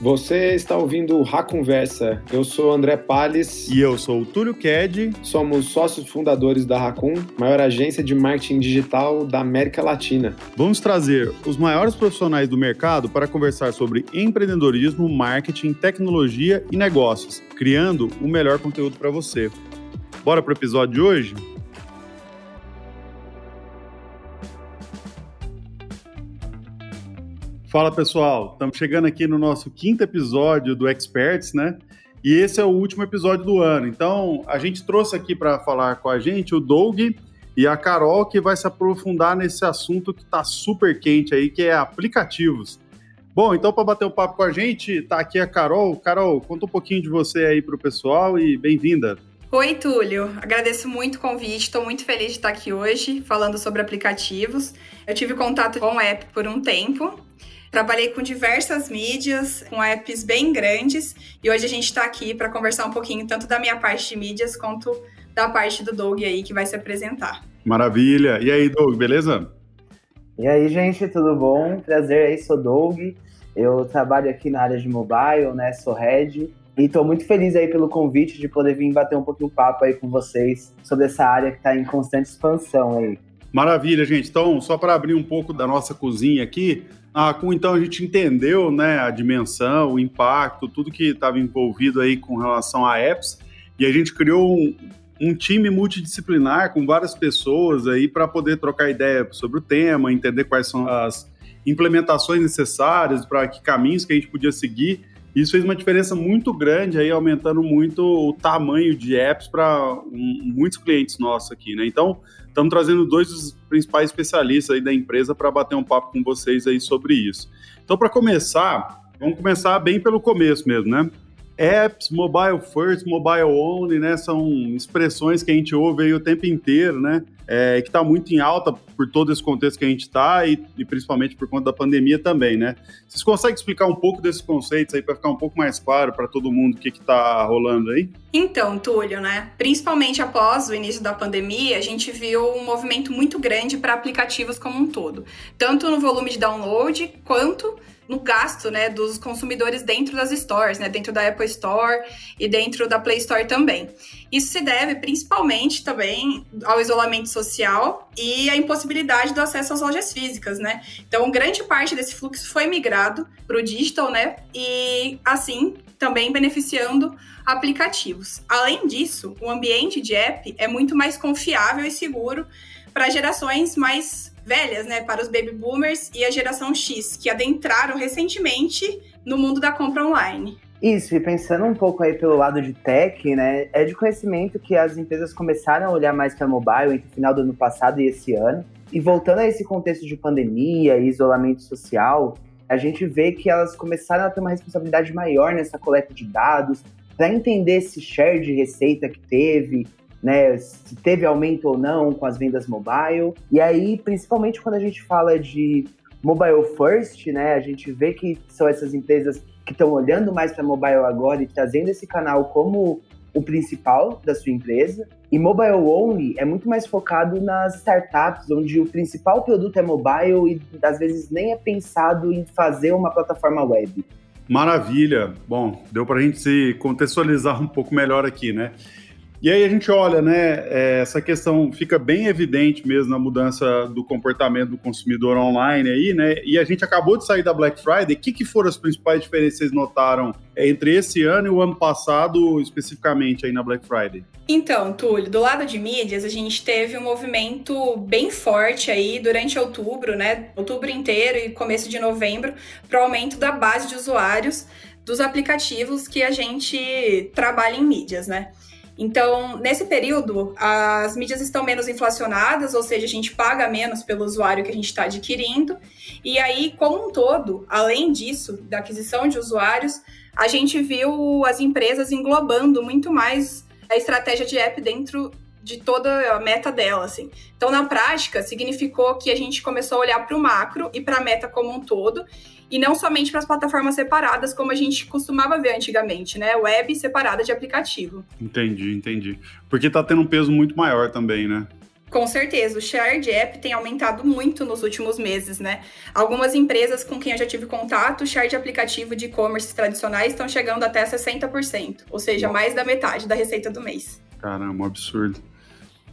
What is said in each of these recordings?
Você está ouvindo o Conversa. Eu sou André Palles. E eu sou o Túlio Ked. Somos sócios fundadores da Racun, maior agência de marketing digital da América Latina. Vamos trazer os maiores profissionais do mercado para conversar sobre empreendedorismo, marketing, tecnologia e negócios, criando o melhor conteúdo para você. Bora para o episódio de hoje? Fala pessoal, estamos chegando aqui no nosso quinto episódio do Experts, né? E esse é o último episódio do ano. Então, a gente trouxe aqui para falar com a gente o Doug e a Carol, que vai se aprofundar nesse assunto que está super quente aí, que é aplicativos. Bom, então para bater um papo com a gente, tá aqui a Carol. Carol, conta um pouquinho de você aí para o pessoal e bem-vinda. Oi, Túlio. Agradeço muito o convite. Estou muito feliz de estar aqui hoje falando sobre aplicativos. Eu tive contato com o app por um tempo Trabalhei com diversas mídias, com apps bem grandes, e hoje a gente está aqui para conversar um pouquinho tanto da minha parte de mídias quanto da parte do Doug aí que vai se apresentar. Maravilha! E aí, Doug, beleza? E aí, gente, tudo bom? Prazer aí, sou Doug. Eu trabalho aqui na área de mobile, né? Sou head. E estou muito feliz aí pelo convite de poder vir bater um pouquinho papo aí com vocês sobre essa área que está em constante expansão aí. Maravilha, gente. Então, só para abrir um pouco da nossa cozinha aqui, ah, com, então a gente entendeu né, a dimensão, o impacto, tudo que estava envolvido aí com relação a apps, e a gente criou um, um time multidisciplinar com várias pessoas aí para poder trocar ideia sobre o tema, entender quais são as implementações necessárias, para que caminhos que a gente podia seguir. Isso fez uma diferença muito grande aí, aumentando muito o tamanho de apps para um, muitos clientes nossos aqui, né? Então, estamos trazendo dois dos principais especialistas aí da empresa para bater um papo com vocês aí sobre isso. Então, para começar, vamos começar bem pelo começo mesmo, né? Apps, mobile first, mobile only, né? São expressões que a gente ouve aí o tempo inteiro, né? É, que está muito em alta por todo esse contexto que a gente está e, e, principalmente por conta da pandemia também, né? Vocês conseguem explicar um pouco desses conceitos aí para ficar um pouco mais claro para todo mundo o que está rolando aí? Então, Túlio, né? Principalmente após o início da pandemia, a gente viu um movimento muito grande para aplicativos como um todo, tanto no volume de download quanto no gasto, né, dos consumidores dentro das stores, né, dentro da Apple Store e dentro da Play Store também. Isso se deve principalmente também ao isolamento social e à impossibilidade do acesso às lojas físicas, né? Então, grande parte desse fluxo foi migrado para o digital, né? E assim também beneficiando aplicativos. Além disso, o ambiente de app é muito mais confiável e seguro para gerações mais velhas, né, para os baby boomers e a geração X, que adentraram recentemente no mundo da compra online. Isso, e pensando um pouco aí pelo lado de tech, né, é de conhecimento que as empresas começaram a olhar mais para mobile entre o final do ano passado e esse ano. E voltando a esse contexto de pandemia e isolamento social, a gente vê que elas começaram a ter uma responsabilidade maior nessa coleta de dados, para entender esse share de receita que teve, né, se teve aumento ou não com as vendas mobile. E aí, principalmente quando a gente fala de mobile first, né, a gente vê que são essas empresas que estão olhando mais para mobile agora e trazendo esse canal como o principal da sua empresa. E mobile only é muito mais focado nas startups, onde o principal produto é mobile e às vezes nem é pensado em fazer uma plataforma web. Maravilha. Bom, deu para a gente se contextualizar um pouco melhor aqui, né? E aí a gente olha, né, é, essa questão fica bem evidente mesmo na mudança do comportamento do consumidor online aí, né? E a gente acabou de sair da Black Friday. O que, que foram as principais diferenças que vocês notaram entre esse ano e o ano passado, especificamente aí na Black Friday? Então, Túlio, do lado de mídias, a gente teve um movimento bem forte aí durante outubro, né? Outubro inteiro e começo de novembro, para o aumento da base de usuários dos aplicativos que a gente trabalha em mídias, né? Então, nesse período, as mídias estão menos inflacionadas, ou seja, a gente paga menos pelo usuário que a gente está adquirindo. E aí, como um todo, além disso, da aquisição de usuários, a gente viu as empresas englobando muito mais a estratégia de app dentro de toda a meta dela, assim. Então, na prática, significou que a gente começou a olhar para o macro e para a meta como um todo e não somente para as plataformas separadas, como a gente costumava ver antigamente, né? Web separada de aplicativo. Entendi, entendi. Porque está tendo um peso muito maior também, né? Com certeza, o share de app tem aumentado muito nos últimos meses, né? Algumas empresas com quem eu já tive contato, o share de aplicativo de e-commerce tradicionais estão chegando até 60%, ou seja, mais da metade da receita do mês. Caramba, um absurdo.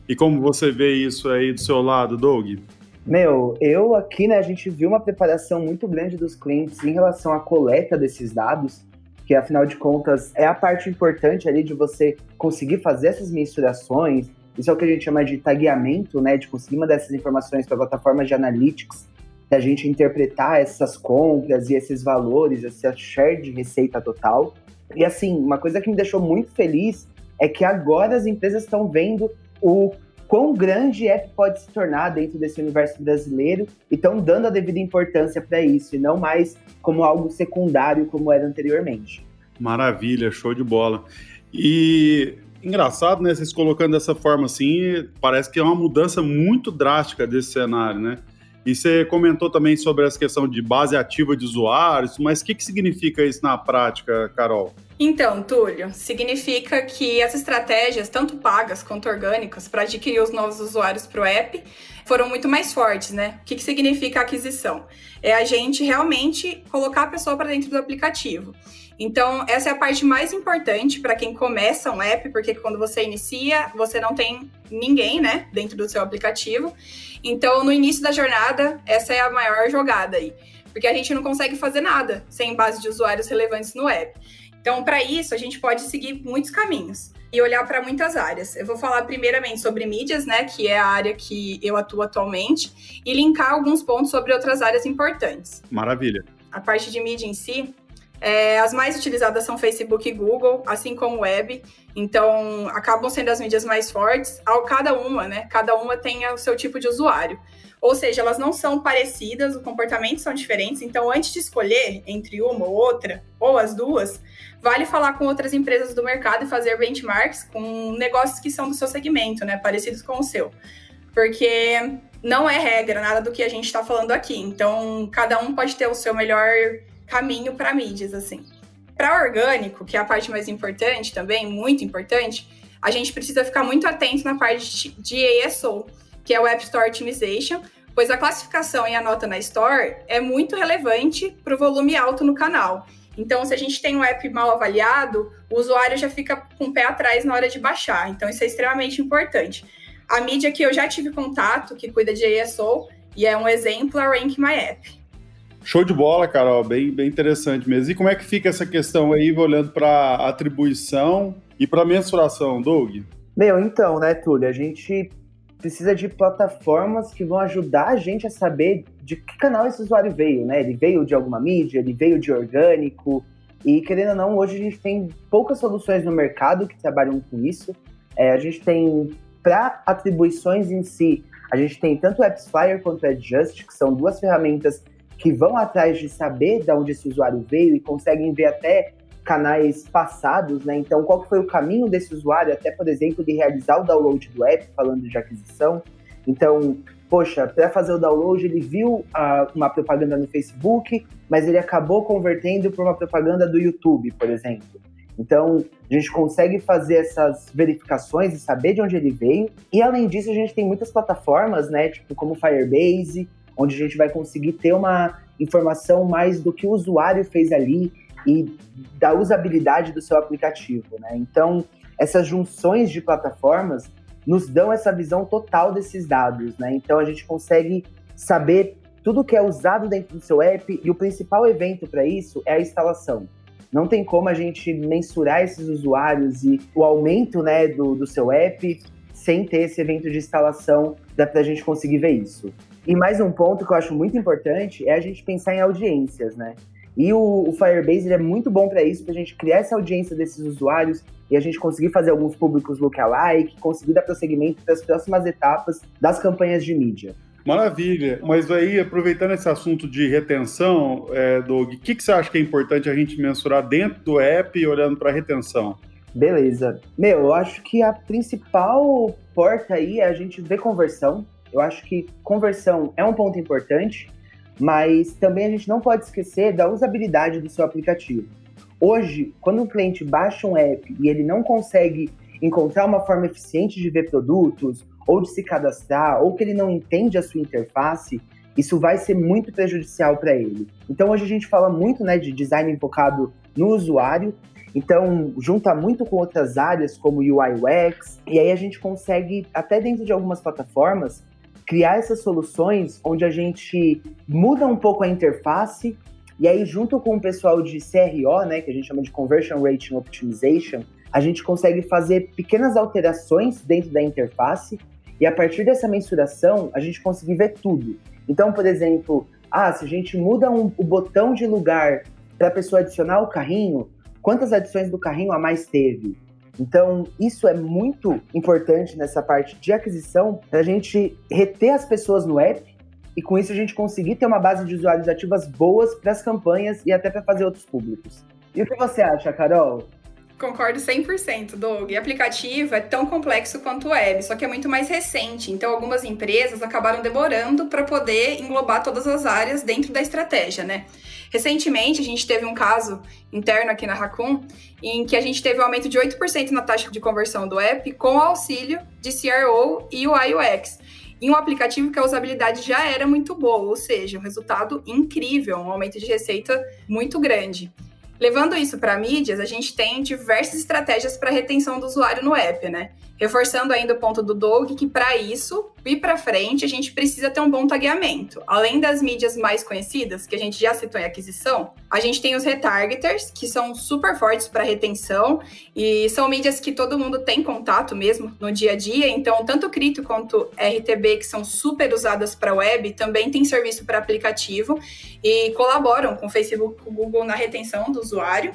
E como você vê isso aí do seu lado, Doug? Meu, eu aqui, né, a gente viu uma preparação muito grande dos clientes em relação à coleta desses dados, que afinal de contas é a parte importante ali de você conseguir fazer essas mensurações, isso é o que a gente chama de tagueamento, né? De conseguir mandar essas informações para plataformas de analytics, da gente interpretar essas compras e esses valores, essa share de receita total. E assim, uma coisa que me deixou muito feliz é que agora as empresas estão vendo o quão grande app pode se tornar dentro desse universo brasileiro e estão dando a devida importância para isso, e não mais como algo secundário como era anteriormente. Maravilha, show de bola. E engraçado, né? Vocês colocando dessa forma assim, parece que é uma mudança muito drástica desse cenário, né? E você comentou também sobre essa questão de base ativa de usuários, mas o que, que significa isso na prática, Carol? Então, Túlio, significa que as estratégias, tanto pagas quanto orgânicas, para adquirir os novos usuários para o app, foram muito mais fortes, né? O que, que significa aquisição? É a gente realmente colocar a pessoa para dentro do aplicativo. Então, essa é a parte mais importante para quem começa um app, porque quando você inicia, você não tem ninguém, né, dentro do seu aplicativo. Então, no início da jornada, essa é a maior jogada aí, porque a gente não consegue fazer nada sem base de usuários relevantes no app. Então, para isso, a gente pode seguir muitos caminhos e olhar para muitas áreas. Eu vou falar primeiramente sobre mídias, né, que é a área que eu atuo atualmente, e linkar alguns pontos sobre outras áreas importantes. Maravilha. A parte de mídia em si, é, as mais utilizadas são Facebook e Google, assim como web. Então, acabam sendo as mídias mais fortes. Ao cada uma, né? Cada uma tem o seu tipo de usuário. Ou seja, elas não são parecidas, os comportamentos são diferentes. Então, antes de escolher entre uma ou outra, ou as duas, vale falar com outras empresas do mercado e fazer benchmarks com negócios que são do seu segmento, né? Parecidos com o seu. Porque não é regra nada do que a gente está falando aqui. Então, cada um pode ter o seu melhor caminho para mídias, assim. Para orgânico, que é a parte mais importante também, muito importante, a gente precisa ficar muito atento na parte de ASO, que é o App Store Optimization, pois a classificação e a nota na Store é muito relevante para o volume alto no canal. Então, se a gente tem um app mal avaliado, o usuário já fica com o pé atrás na hora de baixar. Então, isso é extremamente importante. A mídia que eu já tive contato, que cuida de ASO, e é um exemplo, é a Rank My App. Show de bola, Carol, bem, bem interessante mesmo. E como é que fica essa questão aí, olhando para atribuição e para mensuração, Doug? Meu, então, né, Túlio, a gente precisa de plataformas que vão ajudar a gente a saber de que canal esse usuário veio, né? Ele veio de alguma mídia, ele veio de orgânico, e querendo ou não, hoje a gente tem poucas soluções no mercado que trabalham com isso. É, a gente tem, para atribuições em si, a gente tem tanto o AppsFlyer quanto o Adjust, que são duas ferramentas que vão atrás de saber de onde esse usuário veio e conseguem ver até canais passados, né? Então, qual que foi o caminho desse usuário, até, por exemplo, de realizar o download do app, falando de aquisição. Então, poxa, para fazer o download, ele viu uh, uma propaganda no Facebook, mas ele acabou convertendo para uma propaganda do YouTube, por exemplo. Então, a gente consegue fazer essas verificações e saber de onde ele veio. E além disso, a gente tem muitas plataformas, né, tipo como Firebase, onde a gente vai conseguir ter uma informação mais do que o usuário fez ali e da usabilidade do seu aplicativo, né? Então, essas junções de plataformas nos dão essa visão total desses dados, né? Então, a gente consegue saber tudo que é usado dentro do seu app e o principal evento para isso é a instalação. Não tem como a gente mensurar esses usuários e o aumento né, do, do seu app sem ter esse evento de instalação, para a gente conseguir ver isso. E mais um ponto que eu acho muito importante é a gente pensar em audiências, né? E o, o Firebase é muito bom para isso, para a gente criar essa audiência desses usuários e a gente conseguir fazer alguns públicos lookalike, conseguir dar prosseguimento para as próximas etapas das campanhas de mídia. Maravilha. Mas aí, aproveitando esse assunto de retenção, é, Doug, o que, que você acha que é importante a gente mensurar dentro do app e olhando para a retenção? Beleza. Meu, eu acho que a principal porta aí é a gente ver conversão. Eu acho que conversão é um ponto importante, mas também a gente não pode esquecer da usabilidade do seu aplicativo. Hoje, quando o cliente baixa um app e ele não consegue encontrar uma forma eficiente de ver produtos, ou de se cadastrar, ou que ele não entende a sua interface, isso vai ser muito prejudicial para ele. Então hoje a gente fala muito né, de design focado no usuário, então junta muito com outras áreas como UI UX, e aí a gente consegue, até dentro de algumas plataformas, criar essas soluções onde a gente muda um pouco a interface, e aí junto com o pessoal de CRO, né, que a gente chama de Conversion Rating Optimization, a gente consegue fazer pequenas alterações dentro da interface, e a partir dessa mensuração, a gente conseguir ver tudo. Então, por exemplo, ah, se a gente muda um, o botão de lugar para a pessoa adicionar o carrinho, quantas adições do carrinho a mais teve? Então, isso é muito importante nessa parte de aquisição para a gente reter as pessoas no app e com isso a gente conseguir ter uma base de usuários ativas boas para as campanhas e até para fazer outros públicos. E o que você acha, Carol? Concordo 100%, Doug. E aplicativo é tão complexo quanto web, só que é muito mais recente. Então, algumas empresas acabaram demorando para poder englobar todas as áreas dentro da estratégia, né? Recentemente, a gente teve um caso interno aqui na Raccoon em que a gente teve um aumento de 8% na taxa de conversão do app com o auxílio de CRO e UI UX. Em um aplicativo que a usabilidade já era muito boa, ou seja, um resultado incrível, um aumento de receita muito grande. Levando isso para mídias, a gente tem diversas estratégias para retenção do usuário no app, né? Reforçando ainda o ponto do Doug que para isso ir para frente a gente precisa ter um bom tagueamento. Além das mídias mais conhecidas que a gente já citou em aquisição, a gente tem os retargeters que são super fortes para retenção e são mídias que todo mundo tem contato mesmo no dia a dia. Então tanto Crito quanto RTB que são super usadas para web também tem serviço para aplicativo e colaboram com o Facebook e o Google na retenção do usuário.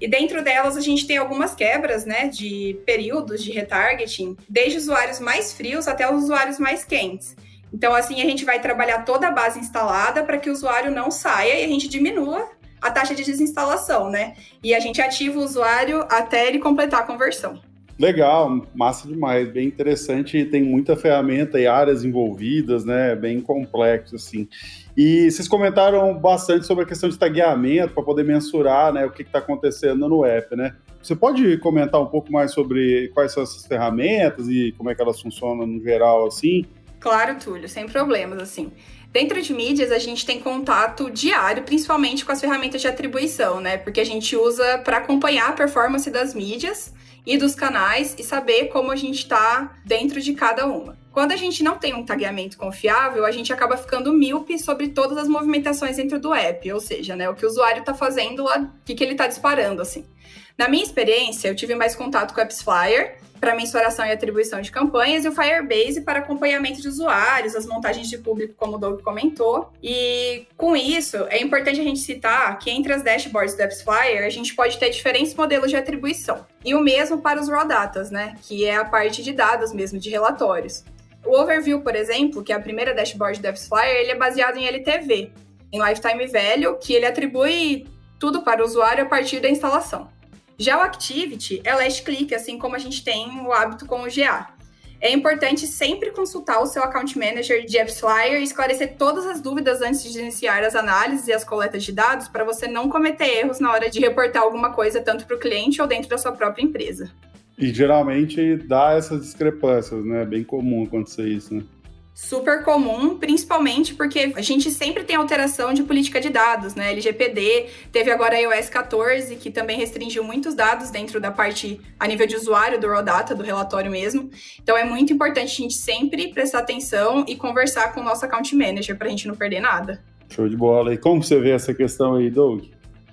E dentro delas a gente tem algumas quebras, né, de períodos de retargeting, desde usuários mais frios até os usuários mais quentes. Então, assim, a gente vai trabalhar toda a base instalada para que o usuário não saia e a gente diminua a taxa de desinstalação, né? E a gente ativa o usuário até ele completar a conversão. Legal, massa demais, bem interessante, tem muita ferramenta e áreas envolvidas, né? Bem complexo, assim. E vocês comentaram bastante sobre a questão de tagueamento para poder mensurar né, o que está acontecendo no app, né? Você pode comentar um pouco mais sobre quais são essas ferramentas e como é que elas funcionam no geral, assim? Claro, Túlio, sem problemas, assim. Dentro de mídias, a gente tem contato diário, principalmente com as ferramentas de atribuição, né? Porque a gente usa para acompanhar a performance das mídias e dos canais e saber como a gente está dentro de cada uma. Quando a gente não tem um tagueamento confiável, a gente acaba ficando míope sobre todas as movimentações dentro do app, ou seja, né, o que o usuário está fazendo lá, o que, que ele está disparando, assim. Na minha experiência, eu tive mais contato com o AppsFlyer, para mensuração e atribuição de campanhas, e o Firebase para acompanhamento de usuários, as montagens de público, como o Doug comentou. E com isso, é importante a gente citar que entre as dashboards do AppsFlyer, a gente pode ter diferentes modelos de atribuição. E o mesmo para os raw datas, né? Que é a parte de dados mesmo, de relatórios. O Overview, por exemplo, que é a primeira dashboard do AppsFlyer, ele é baseado em LTV, em Lifetime Value, que ele atribui tudo para o usuário a partir da instalação. Já o Activity é last click, assim como a gente tem o hábito com o GA. É importante sempre consultar o seu account manager de AppsFlyer e esclarecer todas as dúvidas antes de iniciar as análises e as coletas de dados para você não cometer erros na hora de reportar alguma coisa tanto para o cliente ou dentro da sua própria empresa. E geralmente dá essas discrepâncias, né? É bem comum acontecer isso, né? Super comum, principalmente porque a gente sempre tem alteração de política de dados, né? LGPD, teve agora a iOS 14, que também restringiu muitos dados dentro da parte a nível de usuário do raw data, do relatório mesmo. Então é muito importante a gente sempre prestar atenção e conversar com o nosso account manager para a gente não perder nada. Show de bola. E como você vê essa questão aí, Doug?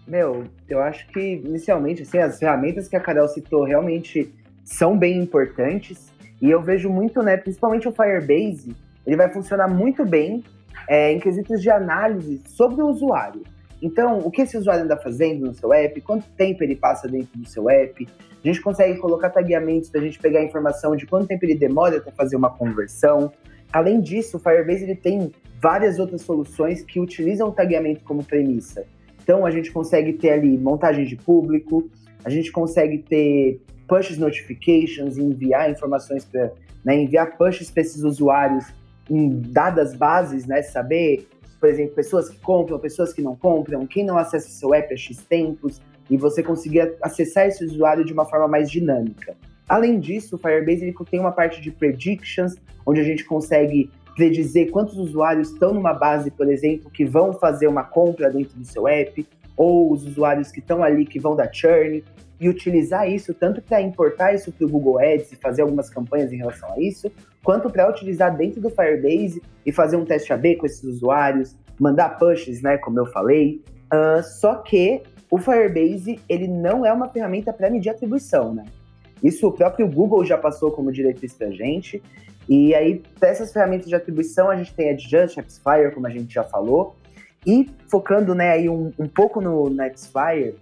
Meu, eu acho que inicialmente assim, as ferramentas que a Carol citou realmente são bem importantes. E eu vejo muito, né, principalmente o Firebase, ele vai funcionar muito bem é, em quesitos de análise sobre o usuário. Então, o que esse usuário anda fazendo no seu app, quanto tempo ele passa dentro do seu app, a gente consegue colocar tagueamentos para a gente pegar a informação de quanto tempo ele demora para fazer uma conversão. Além disso, o Firebase ele tem várias outras soluções que utilizam o tagueamento como premissa. Então, a gente consegue ter ali montagem de público, a gente consegue ter push notifications, enviar informações para né, enviar pushes para esses usuários em dadas bases, né? Saber, por exemplo, pessoas que compram, pessoas que não compram, quem não acessa o seu app há X tempos, e você conseguir acessar esse usuário de uma forma mais dinâmica. Além disso, o Firebase ele tem uma parte de predictions, onde a gente consegue predizer quantos usuários estão numa base, por exemplo, que vão fazer uma compra dentro do seu app, ou os usuários que estão ali que vão dar churn, e utilizar isso tanto para importar isso para o Google Ads e fazer algumas campanhas em relação a isso, quanto para utilizar dentro do Firebase e fazer um teste AB com esses usuários, mandar pushes, né, como eu falei. Uh, só que o Firebase ele não é uma ferramenta para medir atribuição, né? Isso o próprio Google já passou como diretriz para gente. E aí, para essas ferramentas de atribuição, a gente tem Adjust, AppsFire, como a gente já falou. E focando né, aí um, um pouco no, no AppsFire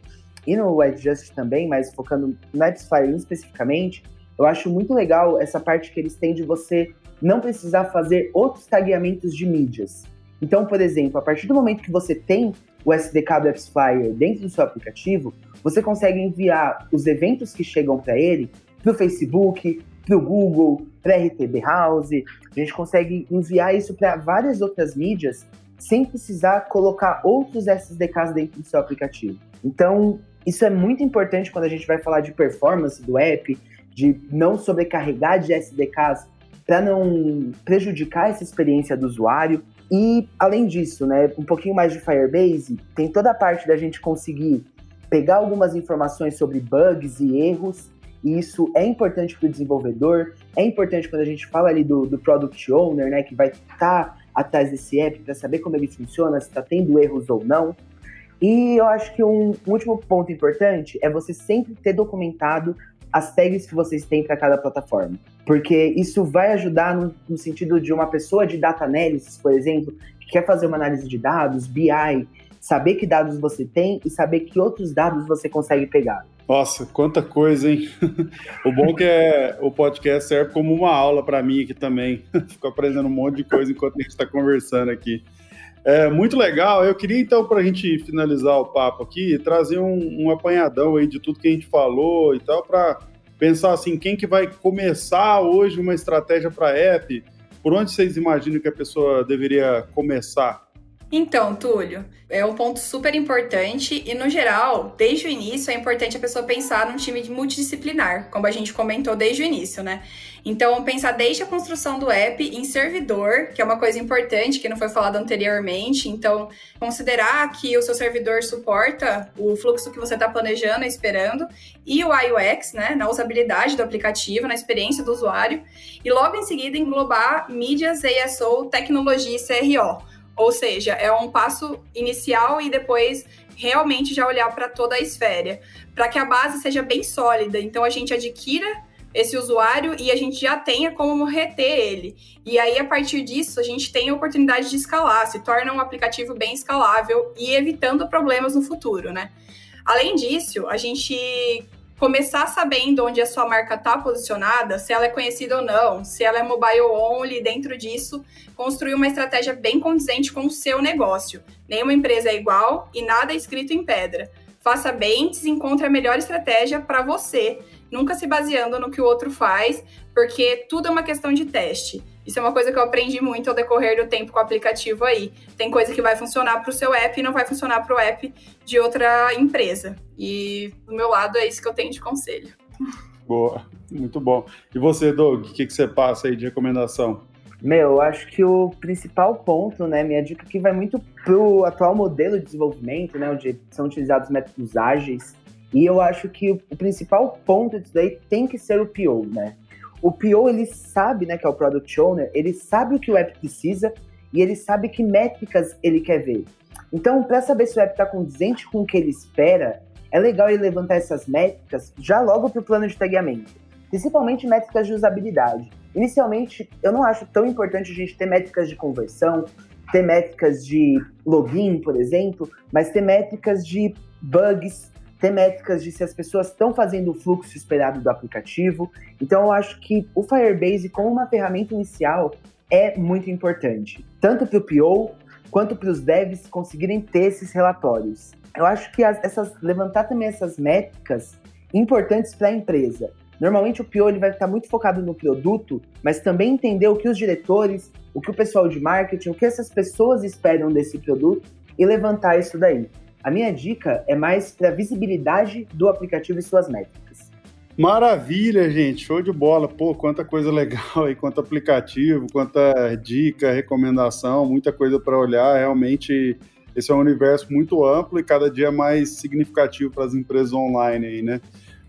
e no Adjust também, mas focando no AppsFire especificamente, eu acho muito legal essa parte que eles têm de você não precisar fazer outros tagueamentos de mídias. Então, por exemplo, a partir do momento que você tem o SDK do AppsFlyer dentro do seu aplicativo, você consegue enviar os eventos que chegam para ele para o Facebook, para o Google, para a RTB House. A gente consegue enviar isso para várias outras mídias sem precisar colocar outros SDKs dentro do seu aplicativo. Então, isso é muito importante quando a gente vai falar de performance do app, de não sobrecarregar de SDKs para não prejudicar essa experiência do usuário. E, além disso, né, um pouquinho mais de Firebase, tem toda a parte da gente conseguir pegar algumas informações sobre bugs e erros, e isso é importante para o desenvolvedor, é importante quando a gente fala ali do, do Product Owner, né, que vai estar tá atrás desse app para saber como ele funciona, se está tendo erros ou não. E eu acho que um, um último ponto importante é você sempre ter documentado as tags que vocês têm para cada plataforma. Porque isso vai ajudar no, no, sentido de uma pessoa de data analysis, por exemplo, que quer fazer uma análise de dados, BI, saber que dados você tem e saber que outros dados você consegue pegar. Nossa, quanta coisa, hein? o bom que é o podcast serve como uma aula para mim aqui também. Fico aprendendo um monte de coisa enquanto a gente está conversando aqui. É muito legal. Eu queria então, para a gente finalizar o papo aqui, trazer um, um, apanhadão aí de tudo que a gente falou e tal, para pensar assim, quem que vai começar hoje uma estratégia para app? Por onde vocês imaginam que a pessoa deveria começar? Então, Túlio, é um ponto super importante e, no geral, desde o início é importante a pessoa pensar num time multidisciplinar, como a gente comentou desde o início, né? Então, pensar desde a construção do app em servidor, que é uma coisa importante que não foi falado anteriormente. Então, considerar que o seu servidor suporta o fluxo que você está planejando e esperando, e o UX, né, na usabilidade do aplicativo, na experiência do usuário, e logo em seguida englobar mídias, ASO, tecnologia e CRO ou seja, é um passo inicial e depois realmente já olhar para toda a esfera, para que a base seja bem sólida. Então a gente adquira esse usuário e a gente já tenha como reter ele. E aí, a partir disso, a gente tem a oportunidade de escalar, se torna um aplicativo bem escalável e evitando problemas no futuro, né? Além disso, a gente começar sabendo onde a sua marca está posicionada, se ela é conhecida ou não, se ela é mobile only, dentro disso, construir uma estratégia bem condizente com o seu negócio. Nenhuma empresa é igual e nada é escrito em pedra. Faça bem, encontre a melhor estratégia para você, nunca se baseando no que o outro faz, porque tudo é uma questão de teste. Isso é uma coisa que eu aprendi muito ao decorrer do tempo com o aplicativo aí. Tem coisa que vai funcionar para o seu app e não vai funcionar para o app de outra empresa. E do meu lado é isso que eu tenho de conselho. Boa, muito bom. E você, Doug, o que, que você passa aí de recomendação? Meu, eu acho que o principal ponto, né, minha dica aqui vai muito pro atual modelo de desenvolvimento, né, onde são utilizados métodos ágeis. E eu acho que o, o principal ponto disso daí tem que ser o PO, né? O PO, ele sabe, né, que é o Product Owner, ele sabe o que o app precisa e ele sabe que métricas ele quer ver. Então, para saber se o app está condizente com o que ele espera, é legal ele levantar essas métricas já logo para o plano de tagueamento, principalmente métricas de usabilidade. Inicialmente, eu não acho tão importante a gente ter métricas de conversão, ter métricas de login, por exemplo, mas ter métricas de bugs, ter métricas de se as pessoas estão fazendo o fluxo esperado do aplicativo. Então eu acho que o Firebase como uma ferramenta inicial é muito importante, tanto para o PO quanto para os devs conseguirem ter esses relatórios. Eu acho que as, essas levantar também essas métricas importantes para a empresa. Normalmente o PO ele vai estar muito focado no produto, mas também entender o que os diretores, o que o pessoal de marketing, o que essas pessoas esperam desse produto e levantar isso daí. A minha dica é mais para visibilidade do aplicativo e suas métricas. Maravilha, gente. Show de bola. Pô, quanta coisa legal aí, quanto aplicativo, quanta dica, recomendação, muita coisa para olhar. Realmente, esse é um universo muito amplo e cada dia mais significativo para as empresas online aí, né?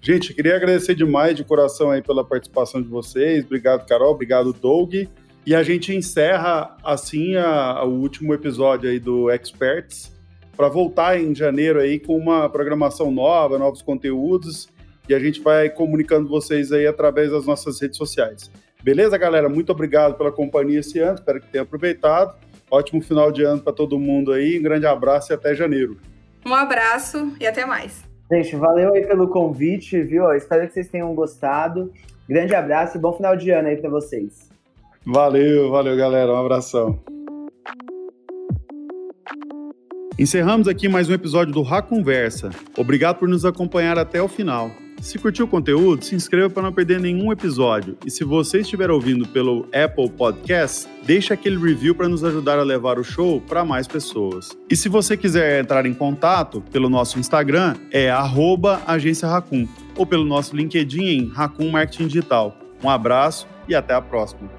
Gente, queria agradecer demais de coração aí pela participação de vocês. Obrigado, Carol. Obrigado, Doug. E a gente encerra assim o último episódio aí do Experts para voltar em janeiro aí com uma programação nova, novos conteúdos e a gente vai comunicando vocês aí através das nossas redes sociais. Beleza, galera? Muito obrigado pela companhia esse ano, espero que tenha aproveitado. Ótimo final de ano para todo mundo aí, um grande abraço e até janeiro. Um abraço e até mais. Gente, valeu aí pelo convite, viu? espero que vocês tenham gostado. Grande abraço e bom final de ano aí para vocês. Valeu, valeu, galera. Um abração. Encerramos aqui mais um episódio do Rá Conversa. Obrigado por nos acompanhar até o final. Se curtiu o conteúdo, se inscreva para não perder nenhum episódio. E se você estiver ouvindo pelo Apple Podcast, deixe aquele review para nos ajudar a levar o show para mais pessoas. E se você quiser entrar em contato pelo nosso Instagram, é agência Racun, ou pelo nosso LinkedIn em Racun Marketing Digital. Um abraço e até a próxima.